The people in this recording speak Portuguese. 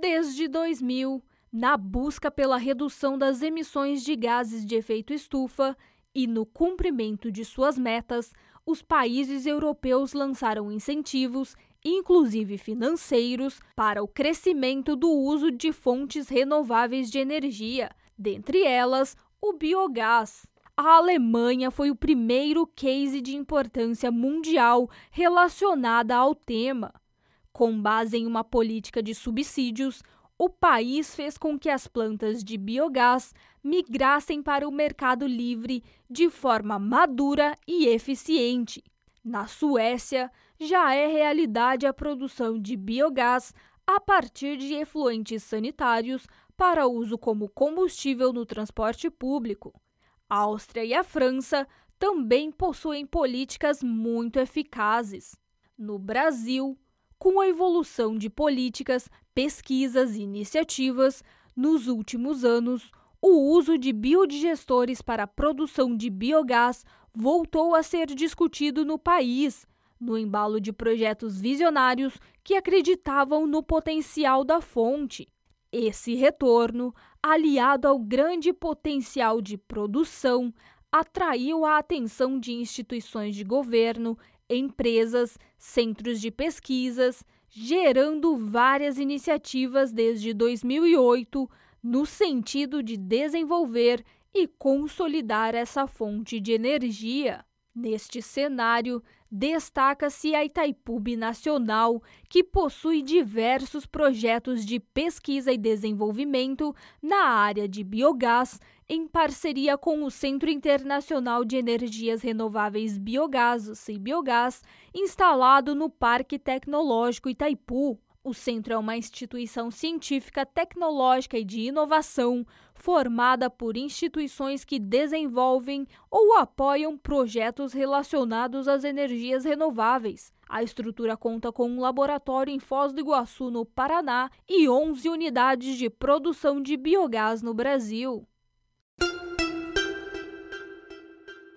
Desde 2000, na busca pela redução das emissões de gases de efeito estufa e no cumprimento de suas metas, os países europeus lançaram incentivos, inclusive financeiros, para o crescimento do uso de fontes renováveis de energia, dentre elas o biogás. A Alemanha foi o primeiro case de importância mundial relacionada ao tema. Com base em uma política de subsídios, o país fez com que as plantas de biogás migrassem para o mercado livre de forma madura e eficiente. Na Suécia, já é realidade a produção de biogás a partir de efluentes sanitários para uso como combustível no transporte público. A Áustria e a França também possuem políticas muito eficazes. No Brasil, com a evolução de políticas, pesquisas e iniciativas, nos últimos anos, o uso de biodigestores para a produção de biogás voltou a ser discutido no país, no embalo de projetos visionários que acreditavam no potencial da fonte. Esse retorno, aliado ao grande potencial de produção, atraiu a atenção de instituições de governo, empresas, centros de pesquisas, gerando várias iniciativas desde 2008 no sentido de desenvolver e consolidar essa fonte de energia. Neste cenário, destaca-se a Itaipu Nacional, que possui diversos projetos de pesquisa e desenvolvimento na área de biogás, em parceria com o Centro Internacional de Energias Renováveis Biogás, o CIBiogás, instalado no Parque Tecnológico Itaipu. O centro é uma instituição científica, tecnológica e de inovação formada por instituições que desenvolvem ou apoiam projetos relacionados às energias renováveis. A estrutura conta com um laboratório em Foz do Iguaçu, no Paraná, e 11 unidades de produção de biogás no Brasil.